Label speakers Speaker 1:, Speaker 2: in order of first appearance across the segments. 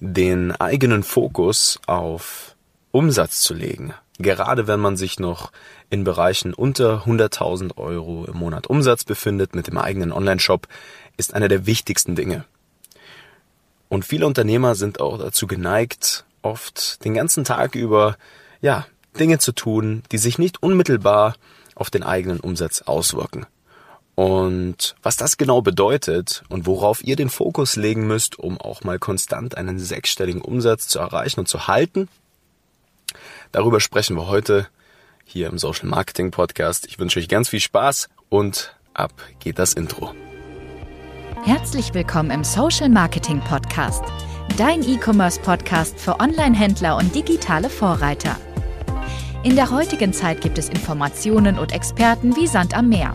Speaker 1: den eigenen Fokus auf Umsatz zu legen, gerade wenn man sich noch in Bereichen unter 100.000 Euro im Monat Umsatz befindet mit dem eigenen Online-Shop, ist einer der wichtigsten Dinge. Und viele Unternehmer sind auch dazu geneigt, oft den ganzen Tag über, ja, Dinge zu tun, die sich nicht unmittelbar auf den eigenen Umsatz auswirken. Und was das genau bedeutet und worauf ihr den Fokus legen müsst, um auch mal konstant einen sechsstelligen Umsatz zu erreichen und zu halten, darüber sprechen wir heute hier im Social Marketing Podcast. Ich wünsche euch ganz viel Spaß und ab geht das Intro.
Speaker 2: Herzlich willkommen im Social Marketing Podcast, dein E-Commerce Podcast für Online-Händler und digitale Vorreiter. In der heutigen Zeit gibt es Informationen und Experten wie Sand am Meer.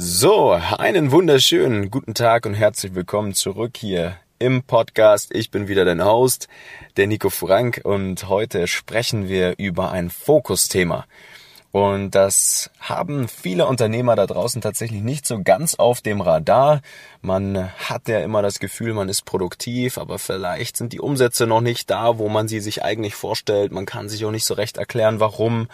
Speaker 1: So, einen wunderschönen guten Tag und herzlich willkommen zurück hier im Podcast. Ich bin wieder dein Host, der Nico Frank und heute sprechen wir über ein Fokusthema. Und das haben viele Unternehmer da draußen tatsächlich nicht so ganz auf dem Radar. Man hat ja immer das Gefühl, man ist produktiv, aber vielleicht sind die Umsätze noch nicht da, wo man sie sich eigentlich vorstellt. Man kann sich auch nicht so recht erklären, warum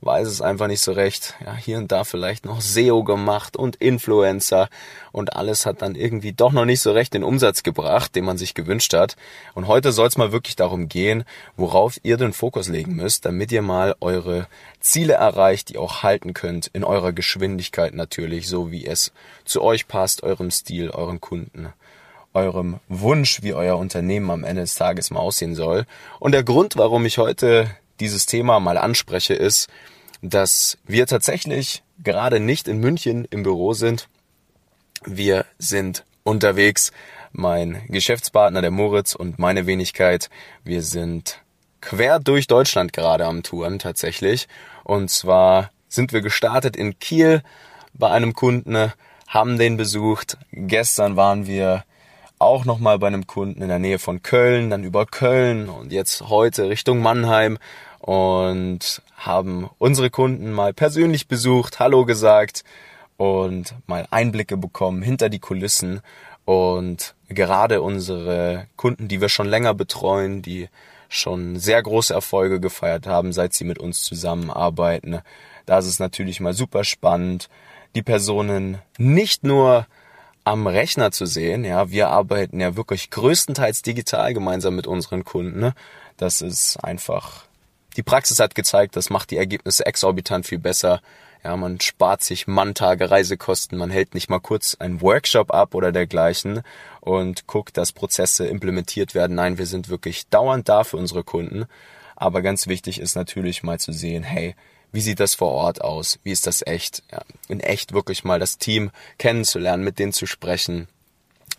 Speaker 1: weiß es einfach nicht so recht. Ja, hier und da vielleicht noch SEO gemacht und Influencer und alles hat dann irgendwie doch noch nicht so recht den Umsatz gebracht, den man sich gewünscht hat. Und heute soll es mal wirklich darum gehen, worauf ihr den Fokus legen müsst, damit ihr mal eure Ziele erreicht, die auch halten könnt, in eurer Geschwindigkeit natürlich, so wie es zu euch passt, eurem Stil, euren Kunden eurem Wunsch, wie euer Unternehmen am Ende des Tages mal aussehen soll. Und der Grund, warum ich heute dieses Thema mal anspreche, ist, dass wir tatsächlich gerade nicht in München im Büro sind. Wir sind unterwegs. Mein Geschäftspartner, der Moritz und meine Wenigkeit, wir sind quer durch Deutschland gerade am Touren tatsächlich. Und zwar sind wir gestartet in Kiel bei einem Kunden, haben den besucht. Gestern waren wir auch nochmal bei einem Kunden in der Nähe von Köln, dann über Köln und jetzt heute Richtung Mannheim und haben unsere Kunden mal persönlich besucht, Hallo gesagt und mal Einblicke bekommen hinter die Kulissen und gerade unsere Kunden, die wir schon länger betreuen, die schon sehr große Erfolge gefeiert haben, seit sie mit uns zusammenarbeiten. Da ist es natürlich mal super spannend, die Personen nicht nur am Rechner zu sehen. Ja, wir arbeiten ja wirklich größtenteils digital gemeinsam mit unseren Kunden. Das ist einfach die Praxis hat gezeigt, das macht die Ergebnisse exorbitant viel besser. Ja, man spart sich Manntage Reisekosten, man hält nicht mal kurz einen Workshop ab oder dergleichen und guckt, dass Prozesse implementiert werden. Nein, wir sind wirklich dauernd da für unsere Kunden. Aber ganz wichtig ist natürlich mal zu sehen, hey, wie sieht das vor Ort aus? Wie ist das echt? Ja, in echt wirklich mal das Team kennenzulernen, mit denen zu sprechen,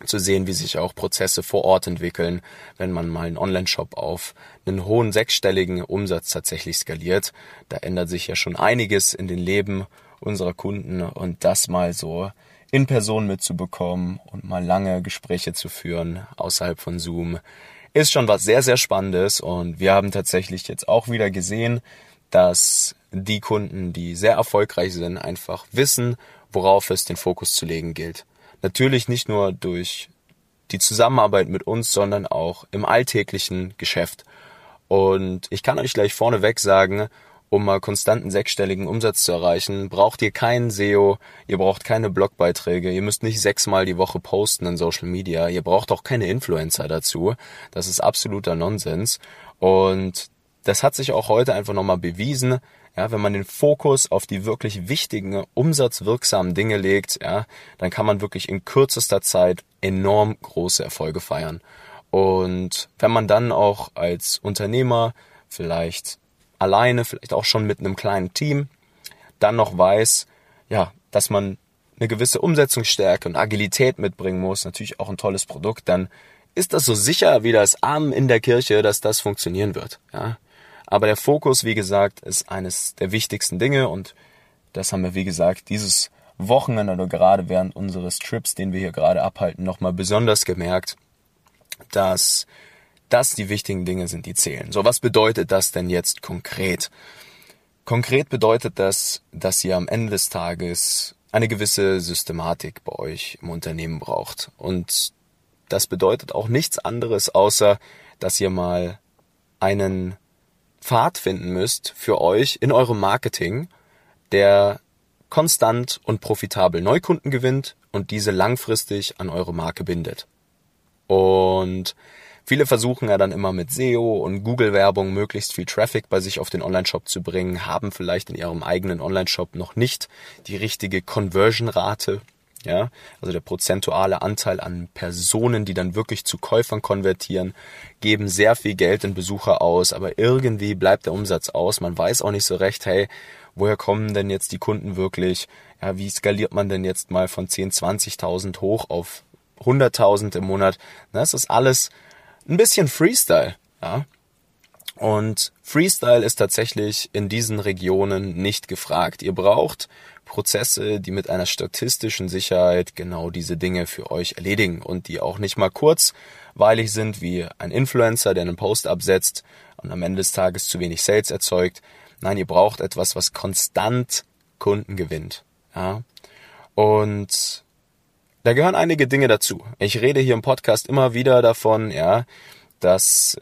Speaker 1: zu sehen, wie sich auch Prozesse vor Ort entwickeln, wenn man mal einen Online-Shop auf einen hohen sechsstelligen Umsatz tatsächlich skaliert. Da ändert sich ja schon einiges in den Leben unserer Kunden und das mal so in Person mitzubekommen und mal lange Gespräche zu führen außerhalb von Zoom ist schon was sehr, sehr Spannendes und wir haben tatsächlich jetzt auch wieder gesehen, dass die Kunden, die sehr erfolgreich sind, einfach wissen, worauf es den Fokus zu legen gilt. Natürlich nicht nur durch die Zusammenarbeit mit uns, sondern auch im alltäglichen Geschäft. Und ich kann euch gleich vorneweg sagen, um mal konstanten sechsstelligen Umsatz zu erreichen, braucht ihr keinen SEO, ihr braucht keine Blogbeiträge, ihr müsst nicht sechsmal die Woche posten in Social Media, ihr braucht auch keine Influencer dazu. Das ist absoluter Nonsens. Und das hat sich auch heute einfach nochmal bewiesen. Ja, wenn man den Fokus auf die wirklich wichtigen, umsatzwirksamen Dinge legt, ja, dann kann man wirklich in kürzester Zeit enorm große Erfolge feiern. Und wenn man dann auch als Unternehmer vielleicht alleine, vielleicht auch schon mit einem kleinen Team, dann noch weiß, ja, dass man eine gewisse Umsetzungsstärke und Agilität mitbringen muss, natürlich auch ein tolles Produkt, dann ist das so sicher wie das Armen in der Kirche, dass das funktionieren wird. Ja. Aber der Fokus, wie gesagt, ist eines der wichtigsten Dinge und das haben wir, wie gesagt, dieses Wochenende oder gerade während unseres Trips, den wir hier gerade abhalten, nochmal besonders gemerkt, dass das die wichtigen Dinge sind, die zählen. So, was bedeutet das denn jetzt konkret? Konkret bedeutet das, dass ihr am Ende des Tages eine gewisse Systematik bei euch im Unternehmen braucht. Und das bedeutet auch nichts anderes, außer dass ihr mal einen Pfad finden müsst für euch in eurem Marketing, der konstant und profitabel Neukunden gewinnt und diese langfristig an eure Marke bindet. Und viele versuchen ja dann immer mit SEO und Google-Werbung möglichst viel Traffic bei sich auf den Online-Shop zu bringen, haben vielleicht in ihrem eigenen Online-Shop noch nicht die richtige Conversion-Rate, ja, also der prozentuale Anteil an Personen, die dann wirklich zu Käufern konvertieren, geben sehr viel Geld in Besucher aus, aber irgendwie bleibt der Umsatz aus. Man weiß auch nicht so recht, hey, woher kommen denn jetzt die Kunden wirklich? Ja, wie skaliert man denn jetzt mal von 10, 20.000 hoch auf 100.000 im Monat? Das ist alles ein bisschen Freestyle, ja. Und Freestyle ist tatsächlich in diesen Regionen nicht gefragt. Ihr braucht Prozesse, die mit einer statistischen Sicherheit genau diese Dinge für euch erledigen und die auch nicht mal kurzweilig sind wie ein Influencer, der einen Post absetzt und am Ende des Tages zu wenig Sales erzeugt, Nein, ihr braucht etwas, was konstant Kunden gewinnt. Ja? Und da gehören einige Dinge dazu. Ich rede hier im Podcast immer wieder davon, ja, dass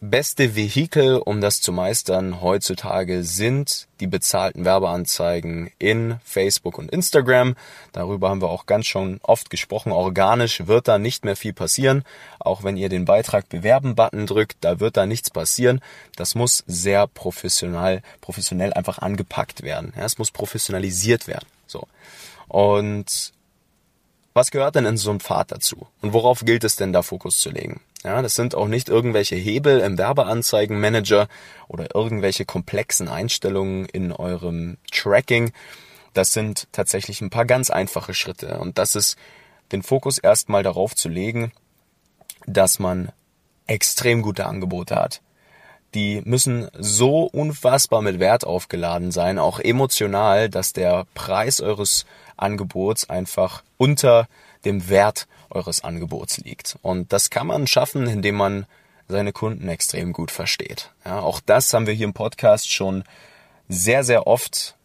Speaker 1: beste Vehikel, um das zu meistern, heutzutage sind die bezahlten Werbeanzeigen in Facebook und Instagram. Darüber haben wir auch ganz schon oft gesprochen. Organisch wird da nicht mehr viel passieren. Auch wenn ihr den Beitrag bewerben-Button drückt, da wird da nichts passieren. Das muss sehr professionell, professionell einfach angepackt werden. Ja, es muss professionalisiert werden. So. Und was gehört denn in so einem Pfad dazu? Und worauf gilt es denn da Fokus zu legen? Ja, das sind auch nicht irgendwelche Hebel im Werbeanzeigenmanager oder irgendwelche komplexen Einstellungen in eurem Tracking. Das sind tatsächlich ein paar ganz einfache Schritte. Und das ist den Fokus erstmal darauf zu legen, dass man extrem gute Angebote hat. Die müssen so unfassbar mit Wert aufgeladen sein, auch emotional, dass der Preis eures Angebots einfach unter dem Wert eures Angebots liegt. Und das kann man schaffen, indem man seine Kunden extrem gut versteht. Ja, auch das haben wir hier im Podcast schon sehr, sehr oft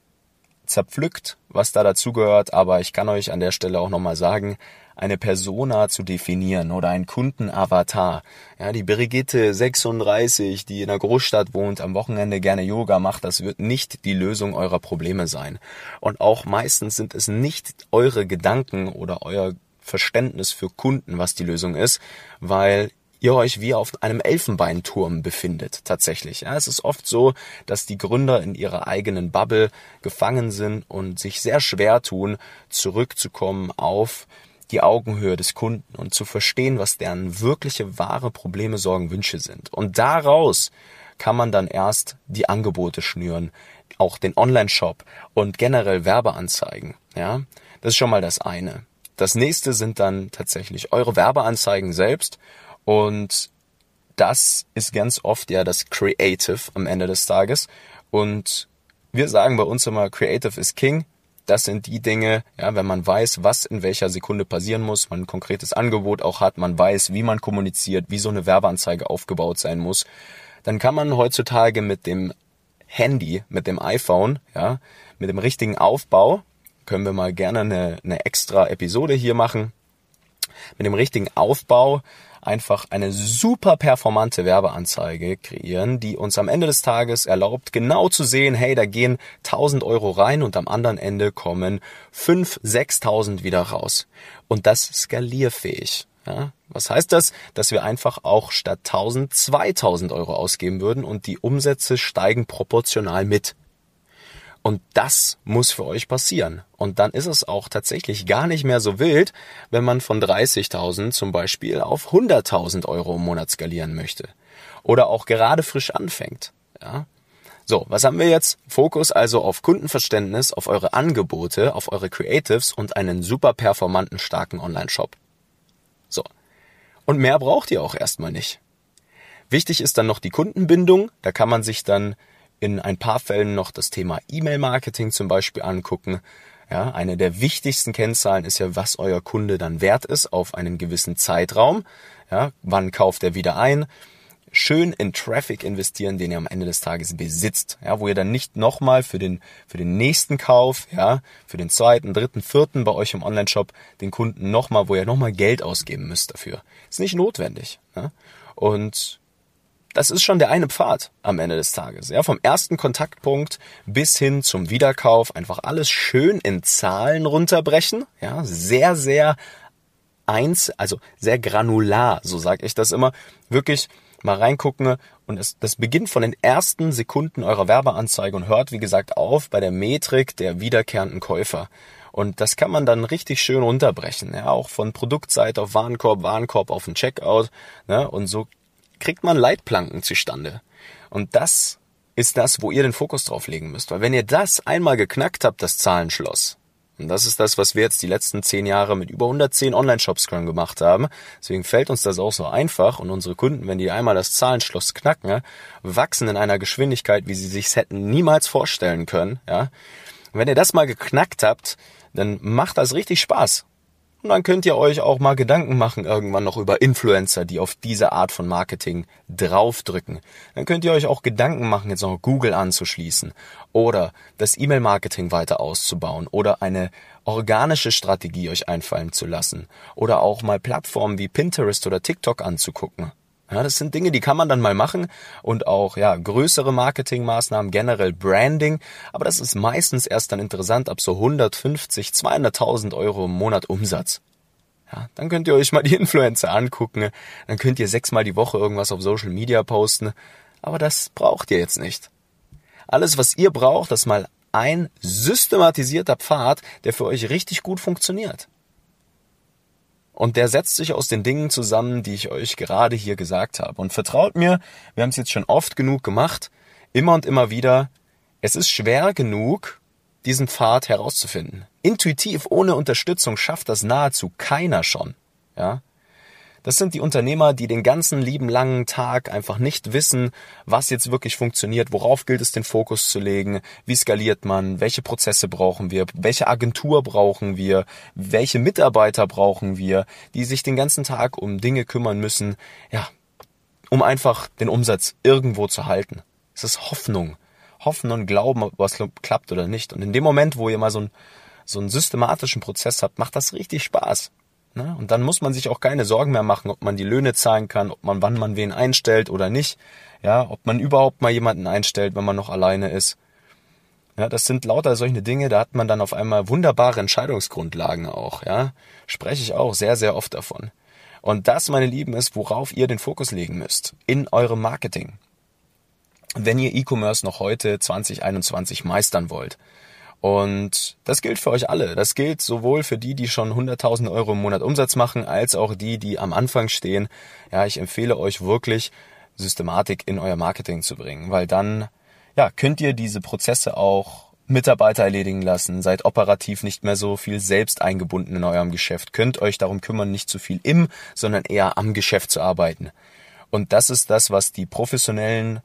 Speaker 1: zerpflückt, was da dazugehört. Aber ich kann euch an der Stelle auch nochmal sagen, eine Persona zu definieren oder ein Kundenavatar. Ja, die Brigitte 36, die in einer Großstadt wohnt, am Wochenende gerne Yoga macht, das wird nicht die Lösung eurer Probleme sein. Und auch meistens sind es nicht eure Gedanken oder euer Verständnis für Kunden, was die Lösung ist, weil ihr euch wie auf einem Elfenbeinturm befindet, tatsächlich. Ja, es ist oft so, dass die Gründer in ihrer eigenen Bubble gefangen sind und sich sehr schwer tun, zurückzukommen auf die Augenhöhe des Kunden und zu verstehen, was deren wirkliche wahre Probleme, Sorgen, Wünsche sind. Und daraus kann man dann erst die Angebote schnüren, auch den Online-Shop und generell Werbeanzeigen. Ja, das ist schon mal das eine. Das nächste sind dann tatsächlich eure Werbeanzeigen selbst und das ist ganz oft ja das Creative am Ende des Tages und wir sagen bei uns immer Creative is King. Das sind die Dinge, ja, wenn man weiß, was in welcher Sekunde passieren muss, man ein konkretes Angebot auch hat, man weiß, wie man kommuniziert, wie so eine Werbeanzeige aufgebaut sein muss, dann kann man heutzutage mit dem Handy, mit dem iPhone, ja, mit dem richtigen Aufbau, können wir mal gerne eine, eine extra Episode hier machen. Mit dem richtigen Aufbau einfach eine super performante Werbeanzeige kreieren, die uns am Ende des Tages erlaubt, genau zu sehen, hey, da gehen 1000 Euro rein und am anderen Ende kommen 5, 6000 wieder raus. Und das skalierfähig. Ja, was heißt das? Dass wir einfach auch statt 1000 2000 Euro ausgeben würden und die Umsätze steigen proportional mit. Und das muss für euch passieren. Und dann ist es auch tatsächlich gar nicht mehr so wild, wenn man von 30.000 zum Beispiel auf 100.000 Euro im Monat skalieren möchte. Oder auch gerade frisch anfängt. Ja? So, was haben wir jetzt? Fokus also auf Kundenverständnis, auf eure Angebote, auf eure Creatives und einen super performanten, starken Online-Shop. So. Und mehr braucht ihr auch erstmal nicht. Wichtig ist dann noch die Kundenbindung. Da kann man sich dann in ein paar Fällen noch das Thema E-Mail-Marketing zum Beispiel angucken. Ja, eine der wichtigsten Kennzahlen ist ja, was euer Kunde dann wert ist auf einen gewissen Zeitraum. Ja, wann kauft er wieder ein? Schön in Traffic investieren, den ihr am Ende des Tages besitzt. Ja, wo ihr dann nicht nochmal für den, für den nächsten Kauf, ja, für den zweiten, dritten, vierten bei euch im Online-Shop den Kunden nochmal, wo ihr nochmal Geld ausgeben müsst dafür. Ist nicht notwendig. Ja? Und das ist schon der eine Pfad am Ende des Tages. Ja, vom ersten Kontaktpunkt bis hin zum Wiederkauf einfach alles schön in Zahlen runterbrechen. Ja, sehr, sehr eins, also sehr granular, so sage ich das immer. Wirklich mal reingucken und es, das beginnt von den ersten Sekunden eurer Werbeanzeige und hört, wie gesagt, auf bei der Metrik der wiederkehrenden Käufer. Und das kann man dann richtig schön runterbrechen, ja, auch von Produktseite auf Warenkorb, Warenkorb auf den Checkout, ne, und so kriegt man Leitplanken zustande. Und das ist das, wo ihr den Fokus drauf legen müsst. Weil wenn ihr das einmal geknackt habt, das Zahlenschloss, und das ist das, was wir jetzt die letzten zehn Jahre mit über 110 Online-Shops gemacht haben. Deswegen fällt uns das auch so einfach. Und unsere Kunden, wenn die einmal das Zahlenschloss knacken, wachsen in einer Geschwindigkeit, wie sie sich hätten niemals vorstellen können. Ja. Und wenn ihr das mal geknackt habt, dann macht das richtig Spaß. Und dann könnt ihr euch auch mal Gedanken machen irgendwann noch über Influencer, die auf diese Art von Marketing draufdrücken. Dann könnt ihr euch auch Gedanken machen, jetzt noch Google anzuschließen oder das E-Mail-Marketing weiter auszubauen oder eine organische Strategie euch einfallen zu lassen oder auch mal Plattformen wie Pinterest oder TikTok anzugucken. Ja, das sind Dinge, die kann man dann mal machen und auch ja größere Marketingmaßnahmen, generell Branding. Aber das ist meistens erst dann interessant ab so 150, 200.000 Euro im Monat Umsatz. Ja, dann könnt ihr euch mal die Influencer angucken. Dann könnt ihr sechsmal die Woche irgendwas auf Social Media posten. Aber das braucht ihr jetzt nicht. Alles, was ihr braucht, ist mal ein systematisierter Pfad, der für euch richtig gut funktioniert. Und der setzt sich aus den Dingen zusammen, die ich euch gerade hier gesagt habe. Und vertraut mir, wir haben es jetzt schon oft genug gemacht, immer und immer wieder, es ist schwer genug, diesen Pfad herauszufinden. Intuitiv ohne Unterstützung schafft das nahezu keiner schon. Ja? Das sind die Unternehmer, die den ganzen lieben langen Tag einfach nicht wissen, was jetzt wirklich funktioniert, worauf gilt es den Fokus zu legen, wie skaliert man, welche Prozesse brauchen wir, welche Agentur brauchen wir, welche Mitarbeiter brauchen wir, die sich den ganzen Tag um Dinge kümmern müssen, ja, um einfach den Umsatz irgendwo zu halten. Es ist Hoffnung. Hoffen und glauben, ob was klappt oder nicht. Und in dem Moment, wo ihr mal so einen, so einen systematischen Prozess habt, macht das richtig Spaß. Ne? Und dann muss man sich auch keine Sorgen mehr machen, ob man die Löhne zahlen kann, ob man wann man wen einstellt oder nicht. Ja, ob man überhaupt mal jemanden einstellt, wenn man noch alleine ist. Ja, das sind lauter solche Dinge, da hat man dann auf einmal wunderbare Entscheidungsgrundlagen auch, ja. Spreche ich auch sehr, sehr oft davon. Und das, meine Lieben, ist, worauf ihr den Fokus legen müsst. In eurem Marketing. Wenn ihr E-Commerce noch heute 2021 meistern wollt. Und das gilt für euch alle. Das gilt sowohl für die, die schon 100.000 Euro im Monat Umsatz machen, als auch die, die am Anfang stehen. Ja, ich empfehle euch wirklich, Systematik in euer Marketing zu bringen, weil dann, ja, könnt ihr diese Prozesse auch Mitarbeiter erledigen lassen, seid operativ nicht mehr so viel selbst eingebunden in eurem Geschäft, könnt euch darum kümmern, nicht zu viel im, sondern eher am Geschäft zu arbeiten. Und das ist das, was die professionellen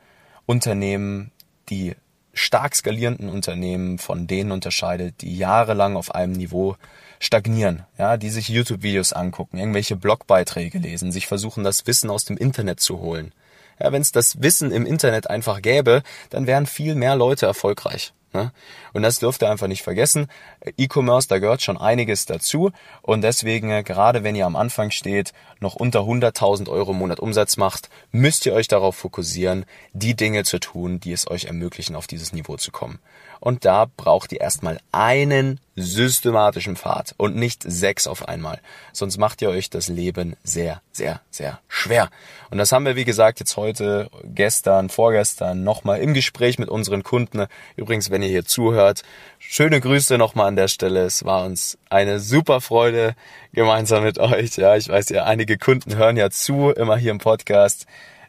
Speaker 1: Unternehmen, die stark skalierenden Unternehmen von denen unterscheidet, die jahrelang auf einem Niveau stagnieren, ja, die sich YouTube-Videos angucken, irgendwelche Blogbeiträge lesen, sich versuchen, das Wissen aus dem Internet zu holen. Ja, wenn es das Wissen im Internet einfach gäbe, dann wären viel mehr Leute erfolgreich. Ne? Und das dürft ihr einfach nicht vergessen. E-Commerce, da gehört schon einiges dazu. Und deswegen, äh, gerade wenn ihr am Anfang steht, noch unter 100.000 Euro im Monat Umsatz macht, müsst ihr euch darauf fokussieren, die Dinge zu tun, die es euch ermöglichen, auf dieses Niveau zu kommen. Und da braucht ihr erstmal einen systematischen Pfad und nicht sechs auf einmal. Sonst macht ihr euch das Leben sehr, sehr, sehr schwer. Und das haben wir, wie gesagt, jetzt heute, gestern, vorgestern nochmal im Gespräch mit unseren Kunden. Übrigens, wenn ihr hier zuhört, schöne Grüße nochmal an der Stelle. Es war uns eine super Freude gemeinsam mit euch. Ja, ich weiß ja, einige Kunden hören ja zu, immer hier im Podcast.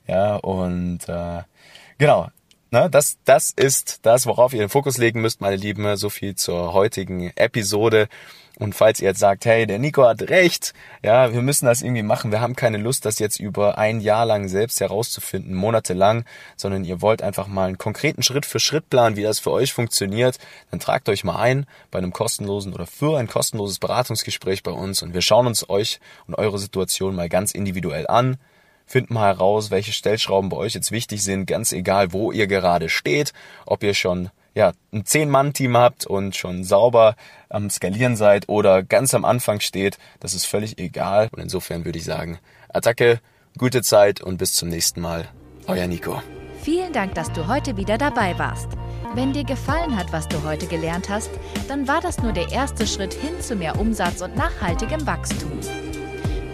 Speaker 1: Ja, und äh, genau, Na, das, das ist das, worauf ihr den Fokus legen müsst, meine Lieben. So viel zur heutigen Episode. Und falls ihr jetzt sagt, hey, der Nico hat recht, ja, wir müssen das irgendwie machen. Wir haben keine Lust, das jetzt über ein Jahr lang selbst herauszufinden, monatelang, sondern ihr wollt einfach mal einen konkreten Schritt für Schritt planen, wie das für euch funktioniert, dann tragt euch mal ein bei einem kostenlosen oder für ein kostenloses Beratungsgespräch bei uns und wir schauen uns euch und eure Situation mal ganz individuell an finden mal heraus, welche Stellschrauben bei euch jetzt wichtig sind, ganz egal, wo ihr gerade steht, ob ihr schon ja, ein Zehn-Mann-Team habt und schon sauber am Skalieren seid oder ganz am Anfang steht, das ist völlig egal. Und insofern würde ich sagen, Attacke, gute Zeit und bis zum nächsten Mal. Euer Nico.
Speaker 2: Vielen Dank, dass du heute wieder dabei warst. Wenn dir gefallen hat, was du heute gelernt hast, dann war das nur der erste Schritt hin zu mehr Umsatz und nachhaltigem Wachstum.